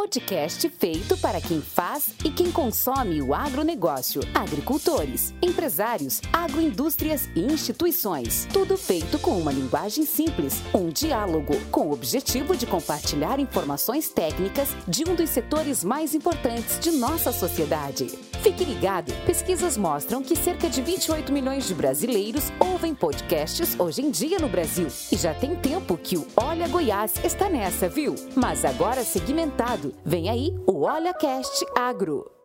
podcast feito para quem faz e quem consome o agronegócio, agricultores, empresários, agroindústrias e instituições. Tudo feito com uma linguagem simples, um diálogo com o objetivo de compartilhar informações técnicas de um dos setores mais importantes de nossa sociedade. Fique ligado, pesquisas mostram que cerca de 28 milhões de brasileiros ouvem podcasts hoje em dia no Brasil. E já tem tempo que o Olha Goiás está nessa, viu? Mas agora segmentado. Vem aí o Olha Cast Agro.